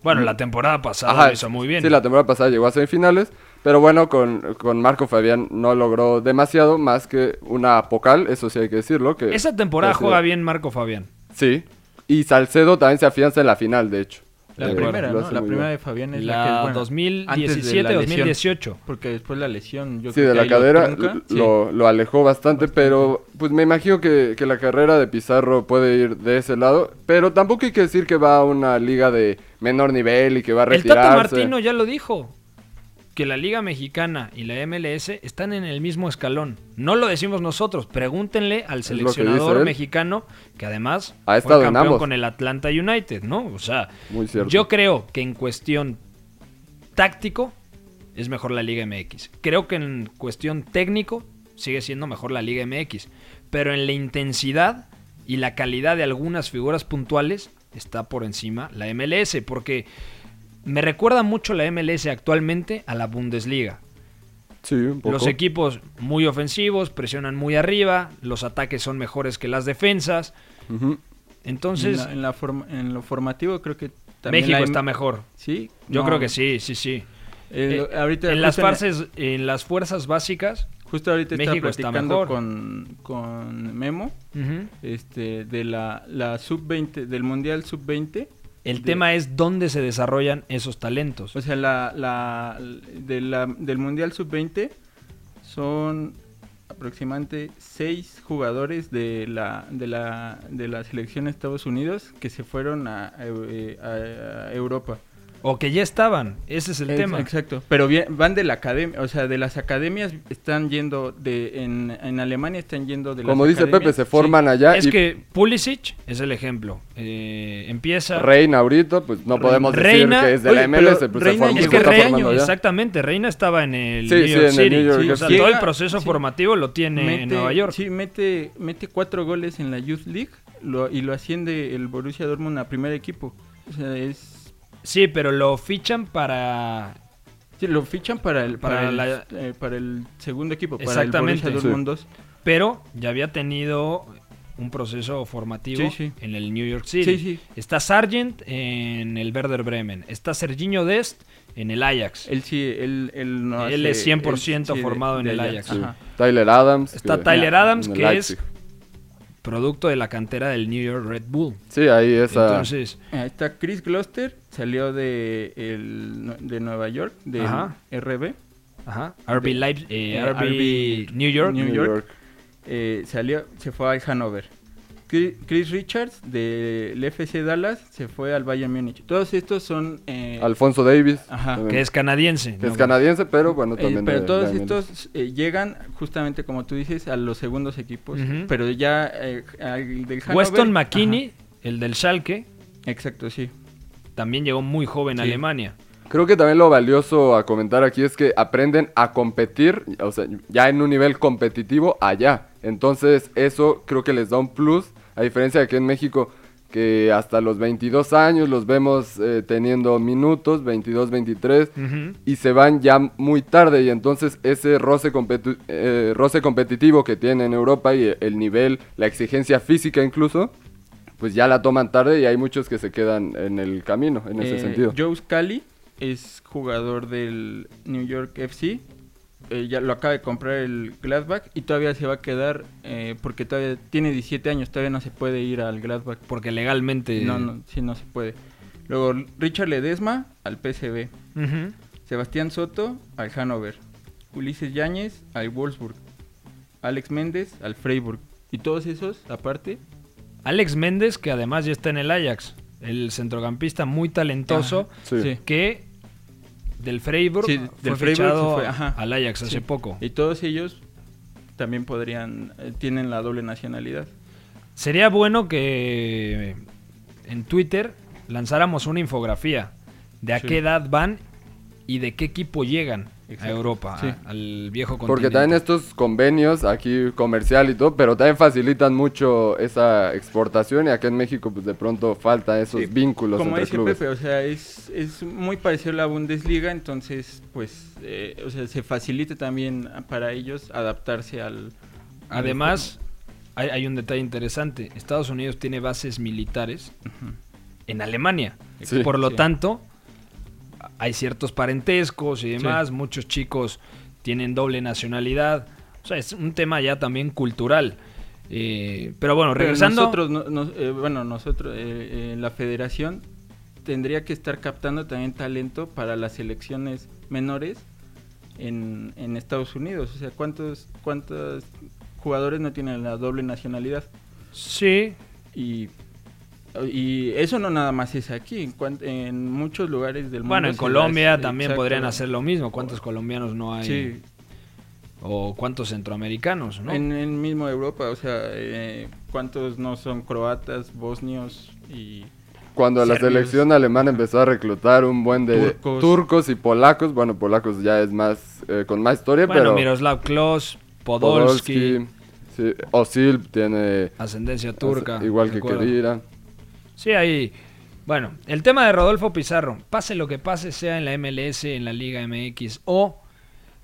Bueno, la temporada pasada Ajá, lo hizo muy bien. Sí, la temporada pasada llegó a semifinales, pero bueno, con, con Marco Fabián no logró demasiado más que una pocal, eso sí hay que decirlo. Que Esa temporada juega bien Marco Fabián. Sí, y Salcedo también se afianza en la final, de hecho. La primera, lo ¿no? La primera bien. de Fabián es La la, que es buena. 2017, Antes de la lesión, 2018. Porque después la lesión, yo Sí, creo de que la lo cadera trunca. l- Sí. lo, lo alejó bastante, pero pues me imagino que, que la carrera de Pizarro puede ir de ese lado, pero tampoco hay que decir que va a una liga de menor nivel y que va a El retirarse. Tata Martino ya lo dijo. Que la Liga Mexicana y la MLS están en el mismo escalón. No lo decimos nosotros. Pregúntenle al que seleccionador mexicano, que además Ha fue estado campeón con el Atlanta United, ¿no? O sea, Muy yo creo que en cuestión táctico es mejor la Liga MX. Creo que en cuestión técnico sigue siendo mejor la Liga MX. Pero en la intensidad y la calidad de algunas figuras puntuales está por encima la MLS. Porque me recuerda mucho la MLS actualmente a la Bundesliga. Sí, un poco. Los equipos muy ofensivos, presionan muy arriba, los ataques son mejores que las defensas. Entonces, en, la- en la forma- en lo formativo creo que también México la- está mejor. Sí, Yo No. creo que sí, sí, sí. Eh, Eh, ahorita en las en- fases, en las fuerzas básicas, Justo ahorita México estaba está platicando con, con Memo este, de la, la sub-20, del Mundial sub-20. El tema es dónde se desarrollan esos talentos. O sea, la, la, de la- del Mundial Sub-20 son aproximadamente seis jugadores de la, de, la, de la selección de Estados Unidos que se fueron a, eh, a- a Europa. O que ya estaban, ese es el Ex- tema. Exacto, pero bien- van de la academia, o sea, de las academias están yendo de en, en Alemania están yendo de las Como dice Pepe, academias. se forman allá Es y que Pulisic es el ejemplo. Eh, empieza... Reina ahorita, pues no podemos Reina- decir que es de Oye, la MLS, pues Reina se forma, Es que Reina, exactamente, Reina estaba en el Sí, New sí, York en el City. New York Sí, o sea, City. todo el Llega- proceso sí. formativo lo tiene en Mete- Nueva York. Sí, mete, mete cuatro goles en la Youth League lo- y lo asciende el Borussia Dortmund a primer equipo. O sea, es Sí, pero lo fichan para... Sí, lo fichan para el, para, Para el, la- eh, para el segundo equipo, para Exactamente. el Borussia Dortmund 2. Pero ya había tenido un proceso formativo Sí, sí. en el New York City. Sí, sí. Está Sargent en el Werder Bremen. Está Serginho Dest en el Ajax. Él sí, él, él no Él hace- es 100% él sí, de- formado en de el Ajax. Tyler Adams. Está que- Tyler Adams, que Leipzig. es producto de la cantera del New York Red Bull. Sí, ahí esa... Entonces, Ahí está Chris Gloucester, salió de, el, de Nueva York, de Ajá. RB. ajá, RB, Leipzig, eh, Eh, RB New York. New New York. York. eh, salió, se fue al Hanover. Chris, Richards del FC Dallas se fue al Bayern Múnich. Todos estos son... eh, Alfonso Davis. Ajá. Que es canadiense. que es canadiense, pero bueno, Eh, también pero de- todos de estos eh, llegan justamente como tú dices a los segundos equipos, pero ya eh, al del Weston McKinney, ajá, el del Schalke, exacto, sí. también llegó muy joven a. Alemania. Creo que también lo valioso a comentar aquí es que aprenden a competir, o sea, ya en un nivel competitivo allá. Entonces, eso creo que les da un plus, a diferencia de aquí en México, que hasta los 22 años los vemos eh, teniendo minutos, 22, 23, Ujú. y se van ya muy tarde. Y entonces, ese roce, eh, roce competitivo que tiene en Europa y el nivel, la exigencia física incluso, pues ya la toman tarde y hay muchos que se quedan en el camino, en ese Eh, sentido. Joe Scally es jugador del New York FC. Eh, ya lo acaba de comprar el Gladbach y todavía se va a quedar eh, porque todavía tiene 17 años, todavía no se puede ir al Gladbach. Porque legalmente... No, no, sí, no se puede. Luego Richard Ledesma al PSV. Sebastián Soto al Hannover. Ulises Yáñez al Wolfsburg. Alex Méndez al Freiburg. Y todos esos, aparte, Alex Méndez, que además ya está en el Ajax. El centrocampista muy talentoso sí. que del Freiburg Sí, fue del fichado fue, ajá. al Ajax hace Sí. poco. Y todos ellos también podrían, eh, tienen la doble nacionalidad. Sería bueno que en Twitter lanzáramos una infografía de a Sí. qué edad van y de qué equipo llegan a. Europa, Sí. a- al viejo continente. Porque también estos convenios aquí comercial y todo, pero también facilitan mucho esa exportación y aquí en México pues de pronto falta esos Sí, vínculos Como entre dice clubes. Pepe, o sea, es, es muy parecido a la Bundesliga, entonces, pues, eh, o sea, se facilita también para ellos adaptarse al... Además, hay, hay un detalle interesante. Estados Unidos tiene bases militares en Alemania. Sí. Por lo Sí. tanto, hay ciertos parentescos y demás. Muchos chicos tienen doble nacionalidad. O sea, es un tema ya también cultural. Eh, pero bueno, Pero regresando... nosotros, no- no- eh, bueno, nosotros, eh, eh, la federación tendría que estar captando también talento para las selecciones menores en, en Estados Unidos. O sea, ¿cuántos, ¿cuántos jugadores no tienen la doble nacionalidad? Sí. Y, y eso no nada más es aquí, en, cuan- en muchos lugares del mundo. Bueno, en Colombia hace- también exacto. podrían hacer lo mismo. ¿Cuántos colombianos no hay? Sí. O cuántos centroamericanos, ¿no? En el mismo Europa, o sea, eh, ¿cuántos no son croatas, bosnios y... Cuando la selección alemana empezó a reclutar un buen de Turcos. turcos, y polacos, bueno, polacos ya es más, eh, con más historia, Bueno, pero... Miroslav Klose, Podolski, Podolski, sí, Osil tiene... ascendencia turca. Igual que acuerdo. Kedira. Sí, ahí. Bueno, el tema de Rodolfo Pizarro, pase lo que pase, sea en la MLS, en la Liga MX o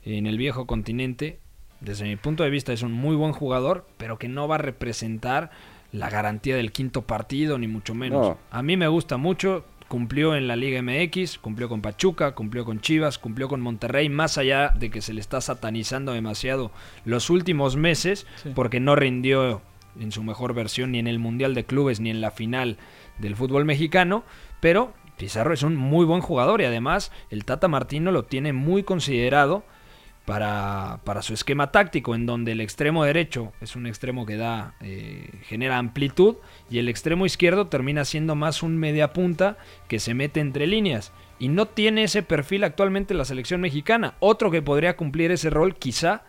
en el viejo continente, desde mi punto de vista es un muy buen jugador, pero que no va a representar la garantía del quinto partido, ni mucho menos. No. A mí me gusta mucho, cumplió en la Liga MX, cumplió con Pachuca, cumplió con Chivas, cumplió con Monterrey, más allá de que se le está satanizando demasiado los últimos meses, Sí. porque no rindió en su mejor versión ni en el Mundial de Clubes ni en la final del fútbol mexicano, pero Pizarro es un muy buen jugador y además el Tata Martino lo tiene muy considerado para, para su esquema táctico, en donde el extremo derecho es un extremo que da, eh, genera amplitud y el extremo izquierdo termina siendo más un media punta que se mete entre líneas. Y no tiene ese perfil actualmente la selección mexicana. Otro que podría cumplir ese rol quizá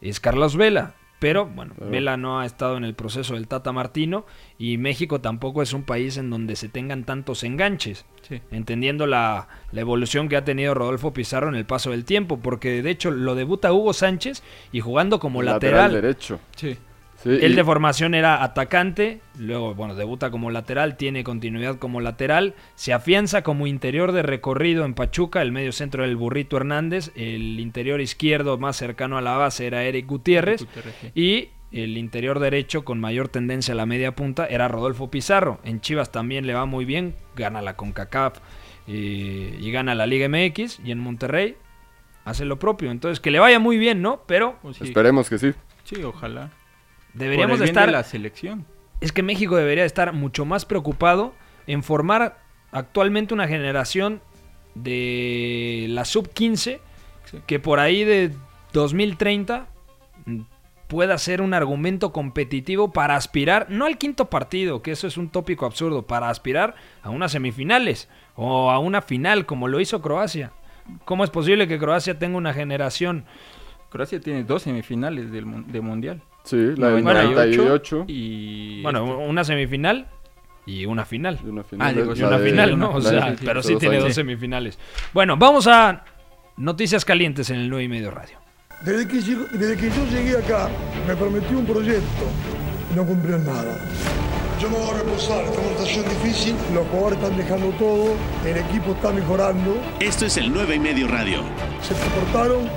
es Carlos Vela. Pero bueno, Pero- Vela no ha estado en el proceso del Tata Martino y México tampoco es un país en donde se tengan tantos enganches. Sí. Entendiendo la, la evolución que ha tenido Rodolfo Pizarro en el paso del tiempo, porque de hecho lo debuta Hugo Sánchez y jugando como lateral. derecho. Sí. Sí, Él y- de formación era atacante, luego, bueno, debuta como lateral, tiene continuidad como lateral, se afianza como interior de recorrido en Pachuca, el medio centro del Burrito Hernández, el interior izquierdo más cercano a la base era Eric Gutiérrez, Gutiérrez, sí. y el interior derecho con mayor tendencia a la media punta era Rodolfo Pizarro. En Chivas también le va muy bien, gana la CONCACAF eh, y gana la Liga MX, y en Monterrey hace lo propio. Entonces, que le vaya muy bien, ¿no? Pero Pues sí. Esperemos que sí. Sí, ojalá. Deberíamos Por de el bien estar... la selección. es que México debería estar mucho más preocupado en formar actualmente una generación de la sub 15 Sí. que por ahí de 2030 mm, pueda ser un argumento competitivo para aspirar, no al quinto partido, que eso es un tópico absurdo, para aspirar a unas semifinales o a una final como lo hizo Croacia. ¿Cómo es posible que Croacia tenga una generación Croacia tiene dos semifinales del mun- de mundial. Sí, la del 98 98 y Bueno, este, una semifinal y una final. y una final. Ah, digo, una de- final, ¿no? O de- sea, sí, pero sí tiene años. dos semifinales. Bueno, vamos a noticias calientes en el 9 y medio radio. Desde que, llego- desde que yo llegué acá, me prometió un proyecto y no cumplió nada. Yo me voy a reposar, esta montación difícil, los jugadores están dejando todo, el equipo está mejorando, Esto es el 9 y medio radio. se comportaron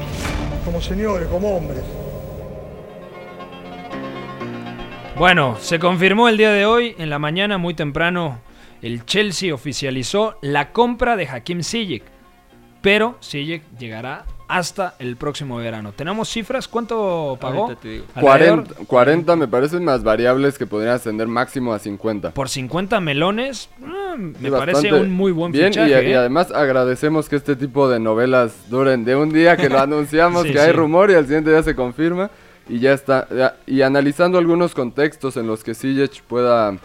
como señores, como hombres. Bueno, se confirmó el día de hoy, en la mañana muy temprano, el Chelsea oficializó la compra de Hakim Ziyech. Pero Ziyech llegará hasta el próximo verano. ¿Tenemos cifras? ¿Cuánto pagó? Te digo. Alrededor- 40, 40 me parecen más variables que podrían ascender máximo a 50. Por 50 melones, mm, me Sí, parece un muy buen bien, fichaje. y, ¿eh? y además agradecemos que este tipo de novelas duren de un día que lo anunciamos, Sí, que hay rumor y al siguiente día se confirma y ya está. ya- y analizando algunos contextos en los que Ziyech pueda,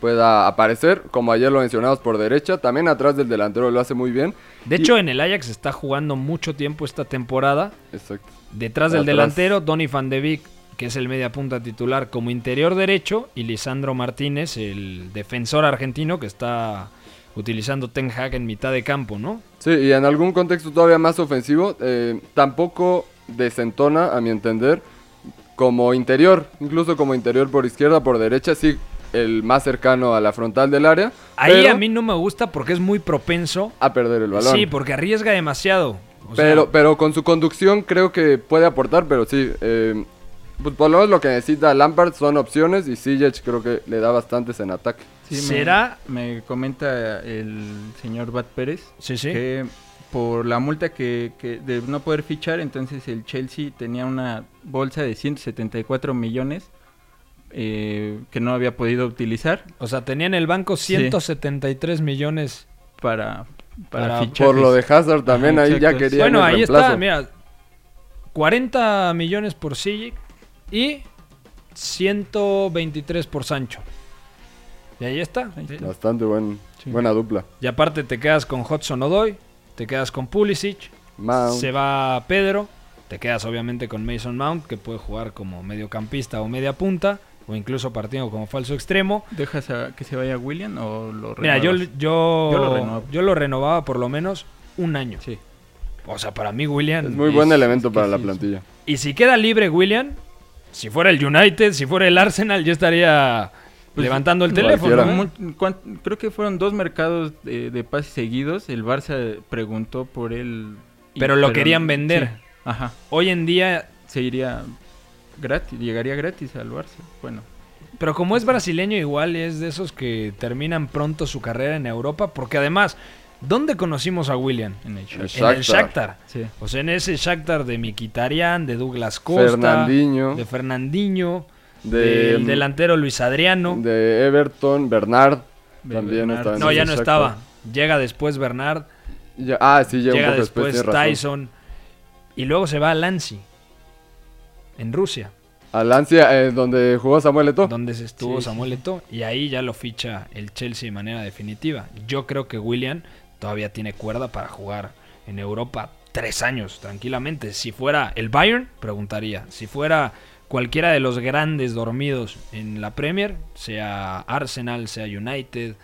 pueda aparecer, como ayer lo mencionamos por derecha, también atrás del delantero lo hace muy bien. De Y- hecho, en el Ajax está jugando mucho tiempo esta temporada. Exacto. Detrás del Atrás. delantero, Donny van de Beek, que es el media punta titular como interior derecho, y Lisandro Martínez, el defensor argentino que está utilizando Ten Hag en mitad de campo, ¿no? Sí, y en algún contexto todavía más ofensivo, eh, tampoco desentona, a mi entender, como interior, incluso como interior por izquierda, por derecha, sí, el más cercano a la frontal del área. Ahí pero a mí no me gusta porque es muy propenso. a perder el balón. Sí, porque arriesga demasiado. O sea, pero, pero con su conducción creo que puede aportar, pero sí, eh, pues por lo menos lo que necesita Lampard son opciones y Ziyech creo que le da bastantes en ataque. Sí, me- ¿Será? Me, comenta el señor Bat Pérez Sí, sí. que por la multa que, que de no poder fichar, entonces el Chelsea tenía una bolsa de 174 millones eh, que no había podido utilizar O sea, tenía en el banco 173 millones. para, para, Para- fichajes. Por lo de Hazard también, ahí ya querían Bueno, el ahí reemplazo. está, mira. 40 millones por Sijic y 123 por Sancho. Y ahí está. Bastante buen, buena dupla. Y aparte te quedas con Hudson Odoy, te quedas con Pulisic, Mount. se va Pedro, te quedas obviamente con Mason Mount, que puede jugar como mediocampista o media punta, o incluso partiendo como falso extremo. ¿Dejas a que se vaya William o lo Mira, yo, yo, Yo lo renuevo. yo lo renovaba por lo menos un año. Sí. O sea, para mí William... Es muy buen elemento para la plantilla. Y si queda libre William, si fuera el United, si fuera el Arsenal, yo estaría Pues, levantando el teléfono. ¿eh? Creo que fueron dos mercados de, de pases seguidos. El Barça preguntó por él. y- Pero lo querían vender. sí, Ajá. Hoy en día, Se iría gratis, llegaría gratis al Barça. Bueno, pero como es brasileño igual es de esos que terminan pronto su carrera en Europa, porque además, ¿dónde conocimos a William? en el El En el Shakhtar. Shakhtar. Sí. O sea, en ese Shakhtar de Mkhitaryan, de Douglas Costa, Fernandinho. de Fernandinho, De- del delantero Luis Adriano. De Everton, Bernard. De También Bernard. estaba en no, ya no Shakhtar. estaba. Llega después Bernard, Ya- ah, sí, llega, llega un poco después. después razón. Tyson y luego se va a Lancy en Rusia, A Lancia, eh, donde jugó Samuel Eto'o. donde se estuvo Sí, sí, Samuel Eto'o y ahí ya lo ficha el Chelsea de manera definitiva. Yo creo que William todavía tiene cuerda para jugar en Europa tres años tranquilamente. Si fuera el Bayern, preguntaría. Si fuera cualquiera de los grandes dormidos en la Premier, sea Arsenal, sea United,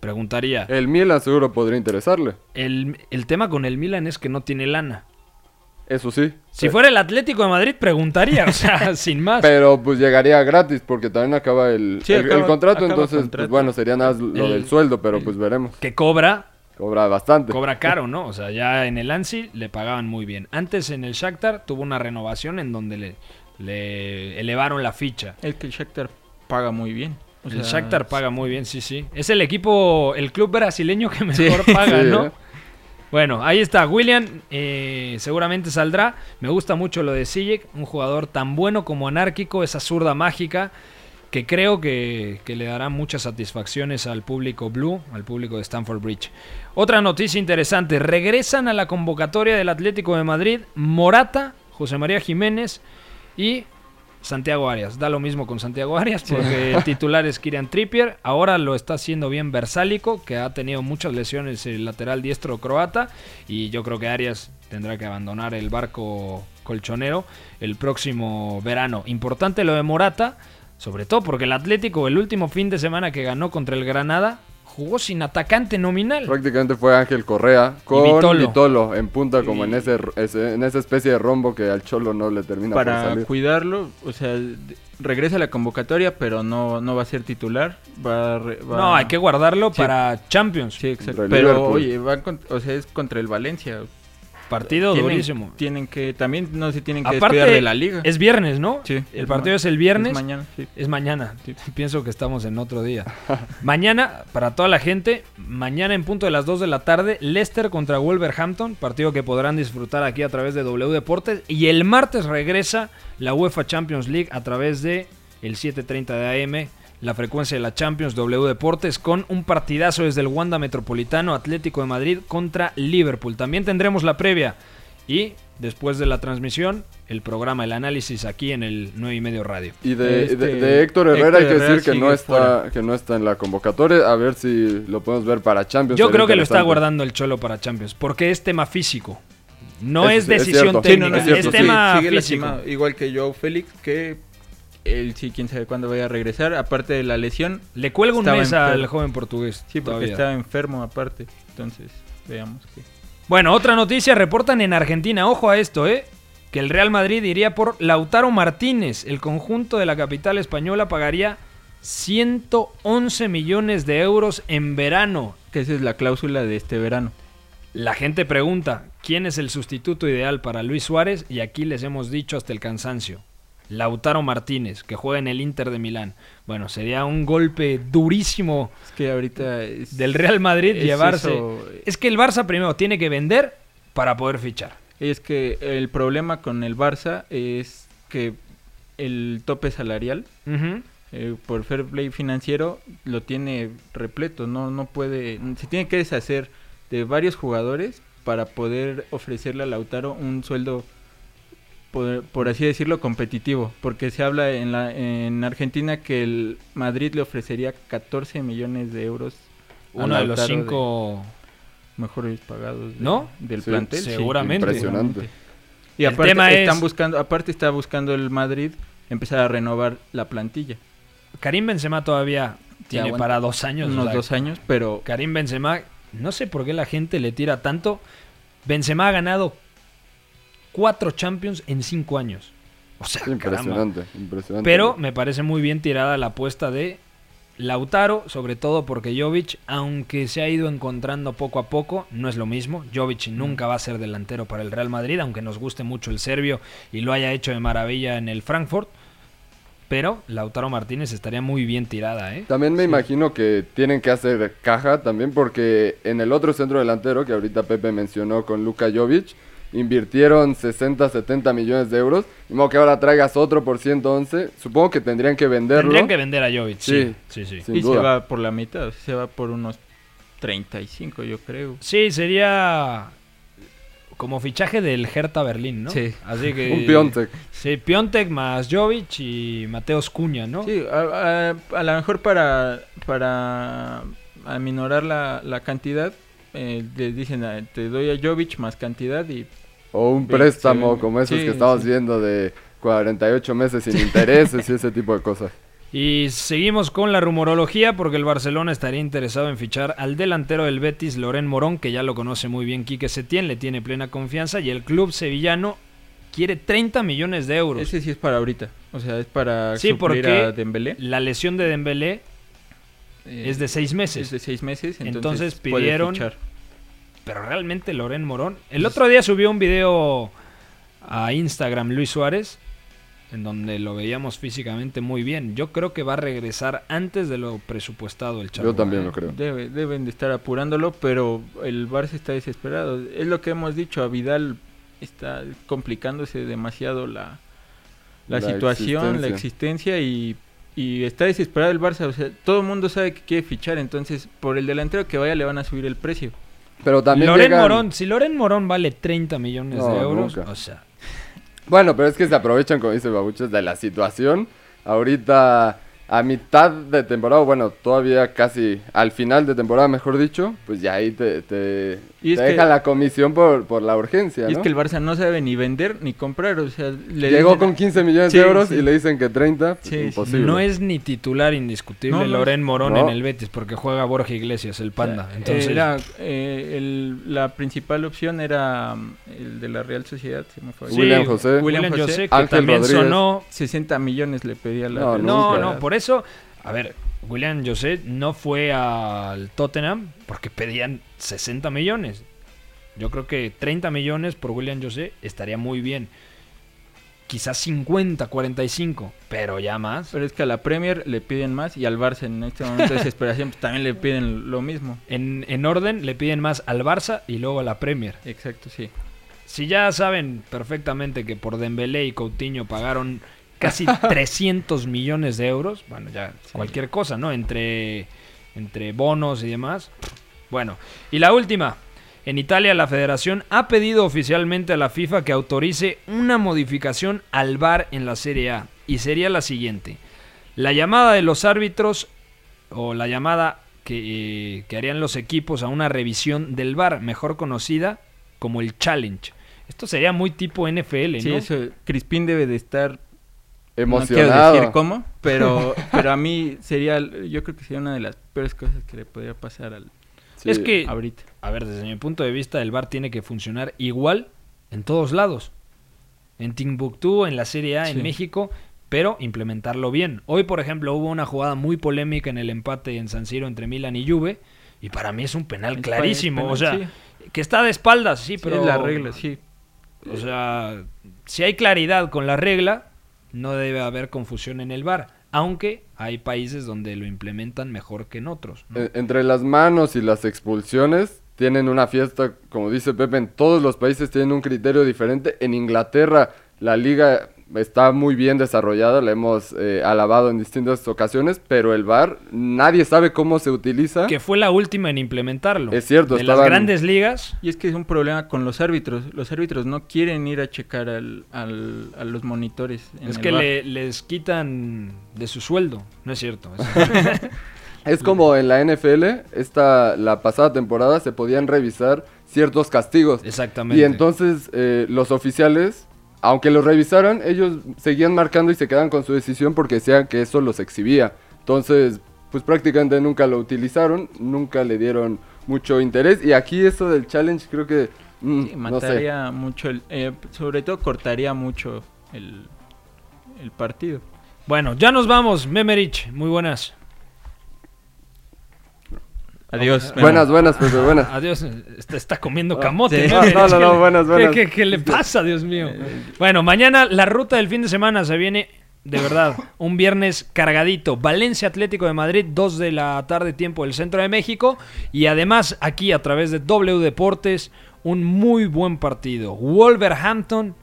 preguntaría. El Milan seguro podría interesarle. El, el tema con el Milan es que no tiene lana. Eso sí. Si fuera el Atlético de Madrid, preguntaría, o sea, sin más. Pero pues llegaría gratis porque también acaba el, Sí, el- contrato, acaba entonces contrato. pues bueno, sería nada lo El- del sueldo, pero el- pues veremos. Que cobra, Cobra bastante. cobra caro, ¿no? O sea, ya en el Ansi le pagaban muy bien. Antes en el Shakhtar tuvo una renovación en donde le, le elevaron la ficha. es que el Shakhtar paga muy bien. O el Shakhtar paga muy bien, sí, sí. Es el equipo, el club brasileño que Sí. mejor paga, Sí, ¿no? ¿eh? Bueno, ahí está. William eh, seguramente saldrá. Me gusta mucho lo de Sijek, un jugador tan bueno como anárquico, esa zurda mágica que creo que, que le dará muchas satisfacciones al público blue, al público de Stamford Bridge. Otra noticia interesante, regresan a la convocatoria del Atlético de Madrid Morata, José María Jiménez y Santiago Arias. Da lo mismo con Santiago Arias porque el titular es Kirian Trippier. Ahora lo está haciendo bien Versálico, que ha tenido muchas lesiones el lateral diestro croata. Y yo creo que Arias tendrá que abandonar el barco colchonero el próximo verano. Importante lo de Morata, sobre todo porque el Atlético el último fin de semana que ganó contra el Granada jugó sin atacante nominal. Prácticamente fue Ángel Correa con Vitolo. Vitolo. en punta como Y- en ese, ese- en esa especie de rombo que al Cholo no le termina por para salir. cuidarlo, o sea, regresa a la convocatoria, pero no, no va a ser titular. Va, a re- va- No, hay que guardarlo Sí. para Champions. Sí, exacto. Pero, Liverpool. oye, van con- o sea, es contra el Valencia. Partido Tienen- durísimo. Tienen que, también no se tienen que Aparte, descuidar de la liga. es viernes, ¿no? Sí, El partido es el viernes. es mañana, sí. Es mañana. Pienso que estamos en otro día. mañana, para toda la gente, mañana en punto de las 2 de la tarde, Leicester contra Wolverhampton, partido que podrán disfrutar aquí a través de W Deportes. Y el martes regresa la UEFA Champions League a través de el 7.30 de AM, la frecuencia de la Champions W Deportes, con un partidazo desde el Wanda Metropolitano Atlético de Madrid contra Liverpool. También tendremos la previa. Y después de la transmisión, el programa, el análisis aquí en el 9 y medio radio. Y de, Este, de- de Héctor Herrera Héctor hay que Herrera decir que no, está, fuera. que no está en la convocatoria. A ver si lo podemos ver para Champions. Yo creo que lo está guardando el Cholo para Champions, porque es tema físico. No es decisión cierto. Sí, no, técnica, no, es tema sigue físico. lastimado, igual que Joe Félix, que él sí, quién sabe cuándo vaya a regresar. Aparte de la lesión. Le cuelga un mes al joven portugués. Sí, porque todavía. estaba enfermo aparte. Entonces, veamos qué. Bueno, otra noticia, reportan en Argentina, ojo a esto, ¿eh? Que el Real Madrid iría por Lautaro Martínez. El conjunto de la capital española pagaría 111 millones de euros en verano. Que esa es la cláusula de este verano. La gente pregunta, ¿quién es el sustituto ideal para Luis Suárez? Y aquí les hemos dicho hasta el cansancio. Lautaro Martínez, que juega en el Inter de Milán. Bueno, sería un golpe durísimo Es que ahorita es- del Real Madrid es llevarse. eso. Es que el Barça primero tiene que vender para poder fichar. Es que el problema con el Barça es que el tope salarial eh, por fair play financiero lo tiene repleto, no no puede se tiene que deshacer de varios jugadores para poder ofrecerle a Lautaro un sueldo por, por así decirlo competitivo, porque se habla en la en Argentina que el Madrid le ofrecería 14 millones de euros Uno de los cinco mejores pagados de- ¿No? del Sí, plantel, sí, seguramente. Impresionante. Y El aparte tema están es- buscando, aparte está buscando el Madrid empezar a renovar la plantilla. Karim Benzema todavía tiene aguanta para dos años. Unos o sea, dos años, pero Karim Benzema, no sé por qué la gente le tira tanto. Benzema ha ganado cuatro Champions en cinco años. O sea, caramba. Impresionante, impresionante. Pero me parece muy bien tirada la apuesta de Lautaro, sobre todo porque Jovic, aunque se ha ido encontrando poco a poco, no es lo mismo. Jovic nunca va a ser delantero para el Real Madrid, aunque nos guste mucho el serbio y lo haya hecho de maravilla en el Frankfurt. Pero Lautaro Martínez estaría muy bien tirada, ¿eh? También me imagino que tienen que hacer caja también porque en el otro centro delantero que ahorita Pepe mencionó con Luka Jovic, invirtieron 60, 70 millones de euros. Y modo que ahora traigas otro por 111. Supongo que tendrían que venderlo. Tendrían que vender a Jovic, sí. Sí, sí. sin y se duda. va por la mitad, se va por unos 35 yo creo. Sí, sería como fichaje del Hertha Berlín, ¿no? Sí. Así que Un Piontek. Sí, Piontek más Jovic y Mateos Cuña, ¿no? Sí, a, a- a lo mejor para, para aminorar la, la cantidad, eh, les dicen, ah, te doy a Jovic más cantidad y... O un préstamo sí, como esos sí, que estamos sí. viendo de 48 meses sin intereses y ese tipo de cosas. Y seguimos con la rumorología porque el Barcelona estaría interesado en fichar al delantero del Betis, Loren Morón, que ya lo conoce muy bien Quique Setién, le tiene plena confianza y el club sevillano quiere 30 millones de euros. Ese sí es para ahorita, o sea, es para Sí, suplir porque a Dembélé. la lesión de Dembélé Eh, es de seis meses. Es de seis meses, entonces, pidieron. Pero realmente Loren Morón. El otro día subió un video a Instagram Luis Suárez. En donde lo veíamos físicamente muy bien. Yo creo que va a regresar antes de lo presupuestado el chavo. Yo también lo creo. Debe- deben de estar apurándolo, pero el Barça está desesperado. Es lo que hemos dicho, a Vidal está complicándose demasiado la, la, La situación, la existencia y, y está desesperado el Barça. O sea, todo el mundo sabe que quiere fichar, entonces por el delantero que vaya le van a subir el precio. Pero también Loren llegan- Morón, si Loren Morón vale 30 millones No, de euros, nunca. o sea, Bueno, pero es que se aprovechan, como dice Babuches, de la situación. Ahorita, a mitad de temporada, bueno, todavía casi al final de temporada, mejor dicho, pues ya ahí te, te, Y que- deja la comisión por, por la urgencia, Y es que el Barça no sabe ni vender ni comprar, o sea, le Llegó dicen- con 15 millones Sí, de euros sí. y le dicen que 30, pues, Sí, imposible. no es ni titular indiscutible No, Loren Morón no. en el Betis porque juega Borja Iglesias, el panda. Entonces, Era, eh, el- la principal opción era mm, el de la Real Sociedad, se me fue. Sí, William José. William José, que Ángel también Rodríguez. sonó 60 millones le pedía la No, no, por eso, a ver, William José no fue al Tottenham porque pedían 60 millones. Yo creo que 30 millones por William José estaría muy bien. Quizás 50, 45, pero ya más. Pero es que a la Premier le piden más y al Barça en este momento de desesperación pues, también le piden lo mismo. En, en orden le piden más al Barça y luego a la Premier. Exacto, sí. Si ya saben perfectamente que por Dembélé y Coutinho pagaron casi 300 millones de euros, bueno, ya cualquier cosa, ¿no? Entre, entre bonos y demás. Bueno, y la última. En Italia la federación ha pedido oficialmente a la FIFA que autorice una modificación al VAR en la Serie A. Y sería la siguiente. La llamada de los árbitros o la llamada que, eh, que harían los equipos a una revisión del VAR, mejor conocida como el challenge. Esto sería muy tipo NFL, Sí, ¿no? eso, Crispín debe de estar Emocionado. No quiero decir cómo, pero, pero a mí sería, yo creo que sería una de las peores cosas que le podría pasar al... Sí. Es que, ahorita. a ver, desde mi punto de vista, el VAR tiene que funcionar igual en todos lados. En Timbuktu, en la Serie A, sí. en México, pero implementarlo bien. Hoy, por ejemplo, hubo una jugada muy polémica en el empate en San Siro entre Milan y Juve, y para mí es un penal Es clarísimo. penal, o sea, sí. que está de espaldas, sí, Sí, pero... es la regla, sí. O sea, si hay claridad con la regla, no debe haber confusión en el VAR. Aunque hay países donde lo implementan mejor que en otros. Eh, Entre las manos y las expulsiones tienen una fiesta, como dice Pepe, en todos los países tienen un criterio diferente. En Inglaterra la liga está muy bien desarrollada, la hemos eh, alabado en distintas ocasiones, pero el VAR nadie sabe cómo se utiliza. Que fue la última en implementarlo. Es cierto, De las estaban- grandes ligas. Y es que es un problema con los árbitros. Los árbitros no quieren ir a checar al, al- a los monitores. en Es el que le- les quitan de su sueldo. No es cierto. es- Es como en la NFL, esta, la pasada temporada se podían revisar ciertos castigos. Exactamente. Y entonces eh, los oficiales, aunque los revisaran, ellos seguían marcando y se quedaban con su decisión porque decían que eso los exhibía. Entonces, pues prácticamente nunca lo utilizaron, nunca le dieron mucho interés. Y aquí eso del challenge creo que... mm, Sí, no sé. mataría mucho, el, eh, sobre todo cortaría mucho el, el partido. Bueno, ya nos vamos, Memerich. Muy buenas. Adiós. Buenas, buenas, Pepe, buenas. Adiós. Está, está comiendo Ah, camote. sí. No, no, no, ¿Qué le- buenas, buenas. ¿Qué, qué- qué le pasa, Dios mío? Bueno, mañana la ruta del fin de semana se viene, de verdad, un viernes cargadito. Valencia Atlético de Madrid, 2 de la tarde, tiempo del centro de México. Y además, aquí a través de W Deportes, un muy buen partido. Wolverhampton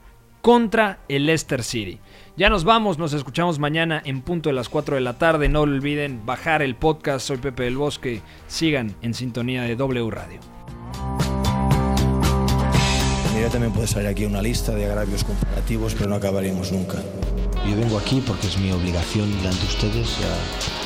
contra el Leicester City. Ya nos vamos, nos escuchamos mañana en punto de las 4 de la tarde. No olviden bajar el podcast. Soy Pepe del Bosque. Sigan en sintonía de W Radio. Mira, también puede salir aquí una lista de agravios comparativos, pero no acabaríamos nunca. Yo vengo aquí porque es mi obligación delante de ustedes. ya